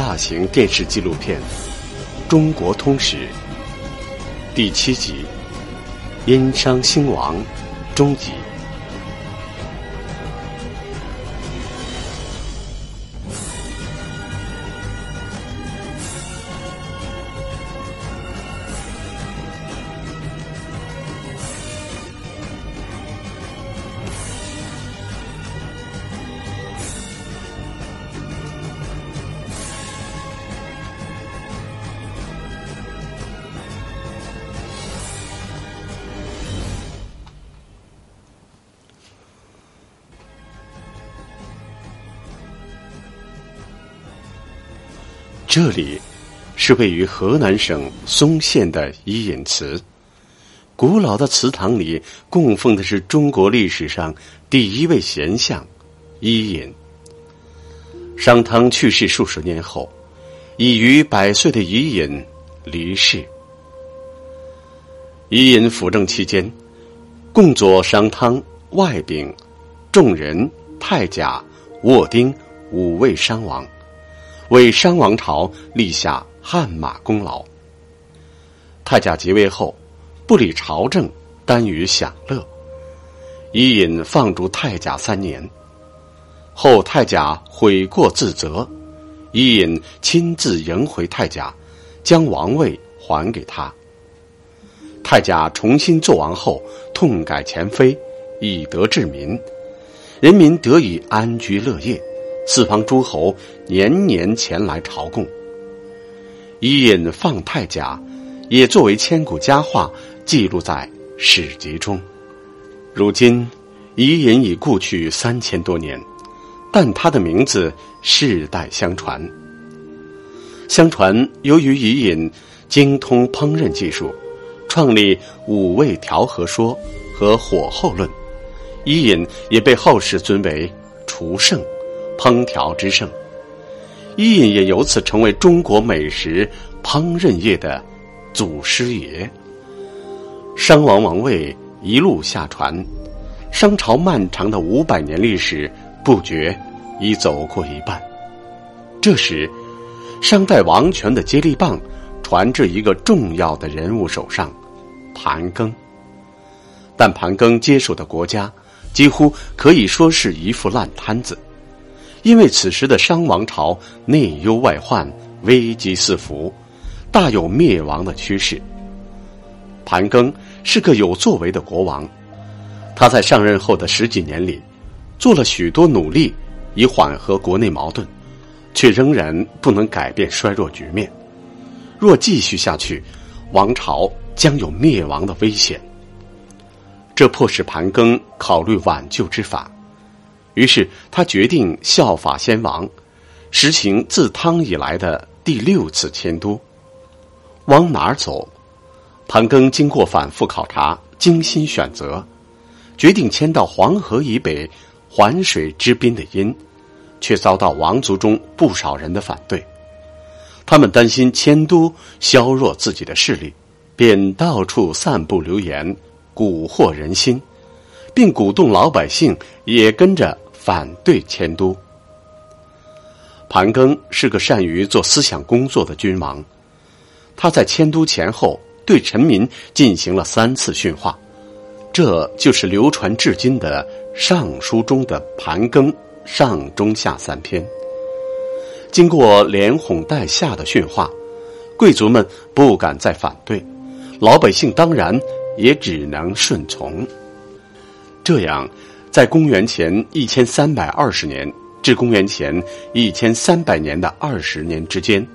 大型电视纪录片《中国通史》第七集《殷商兴亡》终极。这里是位于河南省嵩县的伊尹祠。古老的祠堂里供奉的是中国历史上第一位贤相伊尹。商汤去世数十年后，已逾百岁的伊尹离世。伊尹辅政期间，共佐商汤、外丙、仲仁、太甲、沃丁五位商王。为商王朝立下汗马功劳。太甲即位后，不理朝政，耽于享乐。伊尹放逐太甲三年，后太甲悔过自责，伊尹亲自迎回太甲，将王位还给他。太甲重新做王后，痛改前非，以德治民，人民得以安居乐业。四方诸侯年年前来朝贡，伊尹放太甲，也作为千古佳话记录在史籍中。如今，伊尹已故去三千多年，但他的名字世代相传。相传，由于伊尹精通烹饪技术，创立五味调和说和火候论，伊尹也被后世尊为厨圣。烹调之圣，伊尹也由此成为中国美食烹饪业的祖师爷。商王王位一路下传，商朝漫长的五百年历史不觉已走过一半。这时，商代王权的接力棒传至一个重要的人物手上——盘庚。但盘庚接手的国家几乎可以说是一副烂摊子。因为此时的商王朝内忧外患，危机四伏，大有灭亡的趋势。盘庚是个有作为的国王，他在上任后的十几年里，做了许多努力以缓和国内矛盾，却仍然不能改变衰弱局面。若继续下去，王朝将有灭亡的危险。这迫使盘庚考虑挽救之法。于是他决定效法先王，实行自汤以来的第六次迁都。往哪儿走？盘庚经过反复考察，精心选择，决定迁到黄河以北、环水之滨的殷，却遭到王族中不少人的反对。他们担心迁都削弱自己的势力，便到处散布流言，蛊惑人心，并鼓动老百姓也跟着。反对迁都。盘庚是个善于做思想工作的君王，他在迁都前后对臣民进行了三次训话，这就是流传至今的《尚书》中的盘庚上中下三篇。经过连哄带吓的训话，贵族们不敢再反对，老百姓当然也只能顺从。这样。在公元前一千三百二十年至公元前一千三百年的二十年之间，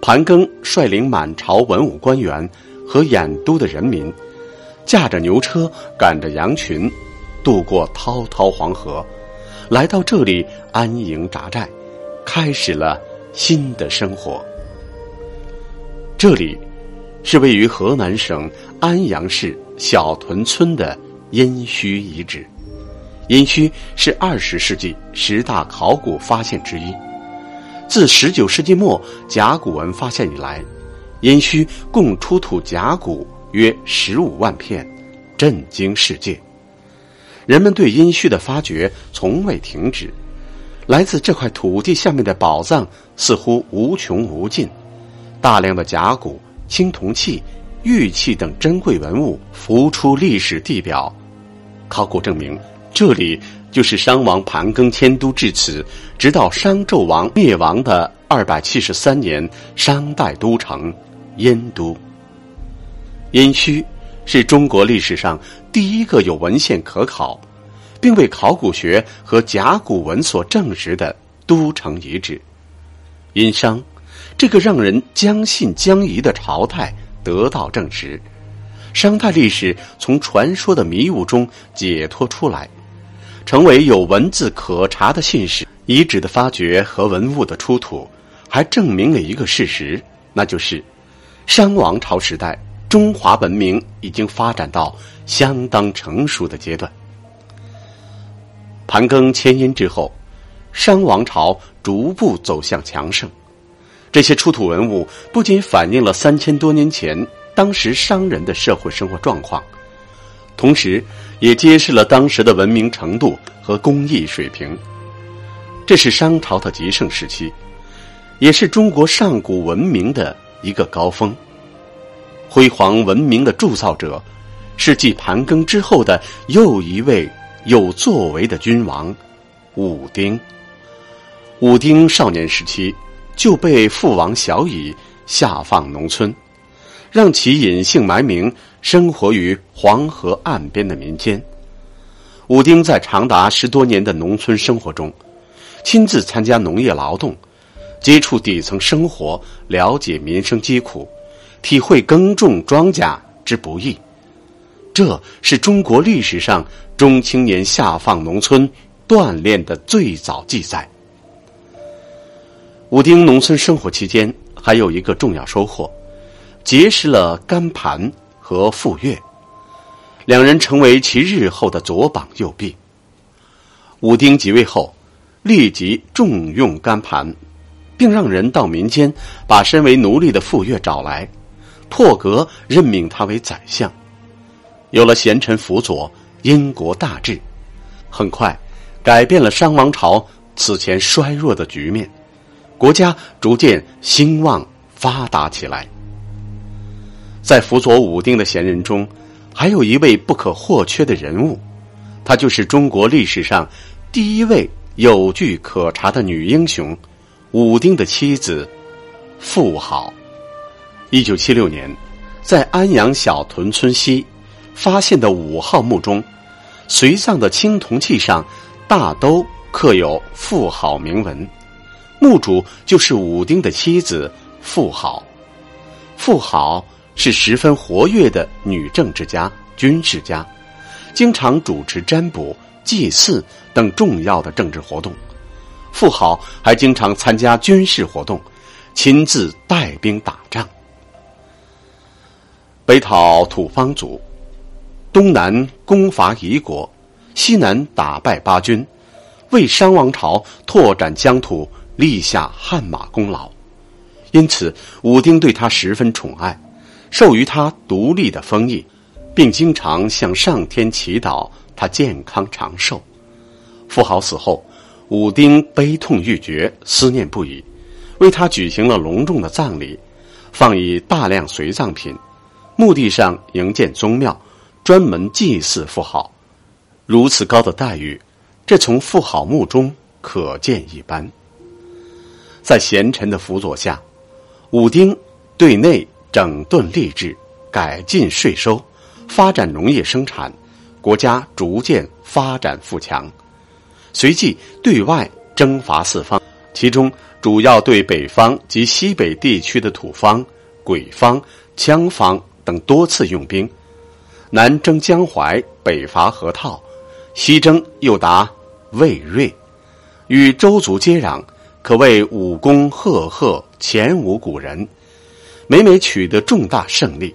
盘庚率领满朝文武官员和兖都的人民，驾着牛车，赶着羊群，渡过滔滔黄河，来到这里安营扎寨，开始了新的生活。这里，是位于河南省安阳市小屯村的殷墟遗址。殷墟是二十世纪十大考古发现之一。自十九世纪末甲骨文发现以来，殷墟共出土甲骨约十五万片，震惊世界。人们对殷墟的发掘从未停止，来自这块土地下面的宝藏似乎无穷无尽，大量的甲骨、青铜器、玉器等珍贵文物浮出历史地表。考古证明，这里就是商王盘庚迁都至此，直到商纣王灭亡的二百七十三年，商代都城燕都。殷墟是中国历史上第一个有文献可考。并为考古学和甲骨文所证实的都城遗址，殷商这个让人将信将疑的朝代得到证实，商代历史从传说的迷雾中解脱出来，成为有文字可查的信史。遗址的发掘和文物的出土，还证明了一个事实，那就是商王朝时代中华文明已经发展到相当成熟的阶段。盘庚迁殷之后，商王朝逐步走向强盛。这些出土文物不仅反映了三千多年前当时商人的社会生活状况，同时也揭示了当时的文明程度和工艺水平。这是商朝的极盛时期，也是中国上古文明的一个高峰。辉煌文明的铸造者，是继盘庚之后的又一位。有作为的君王，武丁。武丁少年时期就被父王小乙下放农村，让其隐姓埋名，生活于黄河岸边的民间。武丁在长达十多年的农村生活中，亲自参加农业劳动，接触底层生活，了解民生疾苦，体会耕种庄稼之不易。这是中国历史上。中青年下放农村锻炼的最早记载。武丁农村生活期间，还有一个重要收获，结识了甘盘和傅说，两人成为其日后的左膀右臂。武丁即位后，立即重用甘盘，并让人到民间把身为奴隶的傅说找来，破格任命他为宰相。有了贤臣辅佐。英国大治，很快改变了商王朝此前衰弱的局面，国家逐渐兴旺发达起来。在辅佐武丁的贤人中，还有一位不可或缺的人物，她就是中国历史上第一位有据可查的女英雄——武丁的妻子妇好。一九七六年，在安阳小屯村西。发现的五号墓中，随葬的青铜器上大都刻有“妇好”铭文，墓主就是武丁的妻子妇好。妇好是十分活跃的女政治家、军事家，经常主持占卜、祭祀等重要的政治活动。妇好还经常参加军事活动，亲自带兵打仗，北讨土方族。东南攻伐夷国，西南打败巴军，为商王朝拓展疆土立下汗马功劳。因此，武丁对他十分宠爱，授予他独立的封印，并经常向上天祈祷他健康长寿。富豪死后，武丁悲痛欲绝，思念不已，为他举行了隆重的葬礼，放以大量随葬品，墓地上营建宗庙。专门祭祀妇好，如此高的待遇，这从妇好墓中可见一斑。在贤臣的辅佐下，武丁对内整顿吏治，改进税收，发展农业生产，国家逐渐发展富强。随即对外征伐四方，其中主要对北方及西北地区的土方、鬼方、羌方等多次用兵。南征江淮，北伐河套，西征又达魏瑞，与周族接壤，可谓武功赫赫，前无古人。每每取得重大胜利。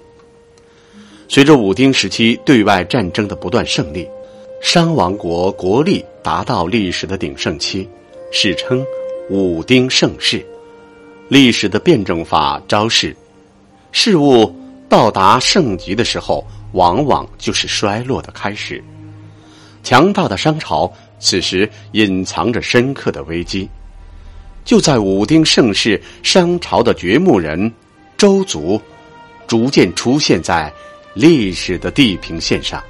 随着武丁时期对外战争的不断胜利，商王国国力达到历史的鼎盛期，史称武丁盛世。历史的辩证法昭示，事物到达盛极的时候。往往就是衰落的开始。强大的商朝此时隐藏着深刻的危机。就在武丁盛世，商朝的掘墓人周族逐渐出现在历史的地平线上。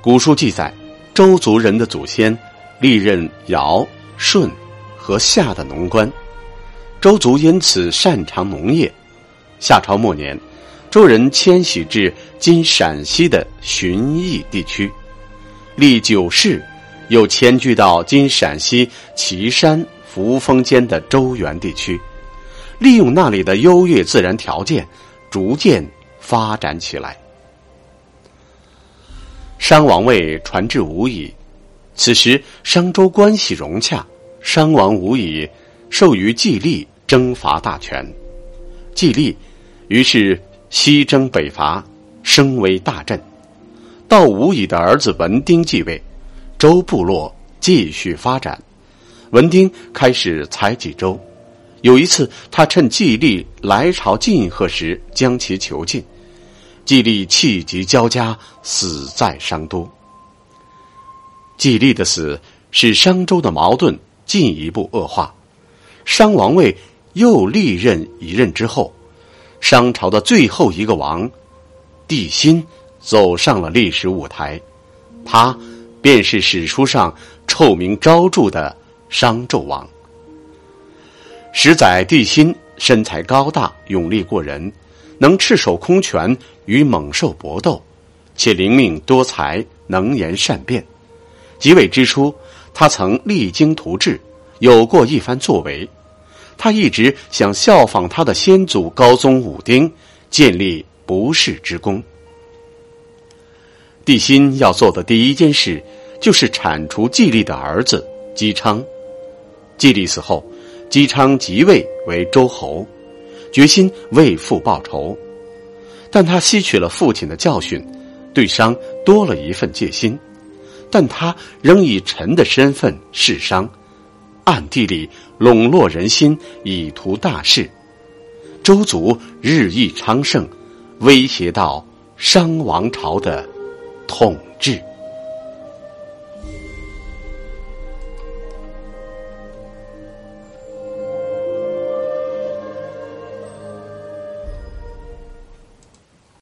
古书记载，周族人的祖先历任尧、舜和夏的农官，周族因此擅长农业。夏朝末年，周人迁徙至今陕西的旬邑地区，历九世，又迁居到今陕西岐山、扶风间的周原地区，利用那里的优越自然条件，逐渐发展起来。商王位传至吴邑，此时商周关系融洽，商王吴以授予季历征伐大权，季历于是西征北伐，声威大振。到吴以的儿子文丁继位，周部落继续发展。文丁开始采集周，有一次他趁季历来朝进贺时，将其囚禁。季历气急交加，死在商都。季历的死使商周的矛盾进一步恶化。商王位又历任一任之后，商朝的最后一个王帝辛走上了历史舞台，他便是史书上臭名昭著的商纣王。十载帝辛身材高大，勇力过人。能赤手空拳与猛兽搏斗，且灵命多才，能言善辩。即位之初，他曾励精图治，有过一番作为。他一直想效仿他的先祖高宗武丁，建立不世之功。帝辛要做的第一件事，就是铲除季历的儿子姬昌。季历死后，姬昌即位为周侯。决心为父报仇，但他吸取了父亲的教训，对商多了一份戒心。但他仍以臣的身份侍商，暗地里笼络人心，以图大事。周族日益昌盛，威胁到商王朝的统治。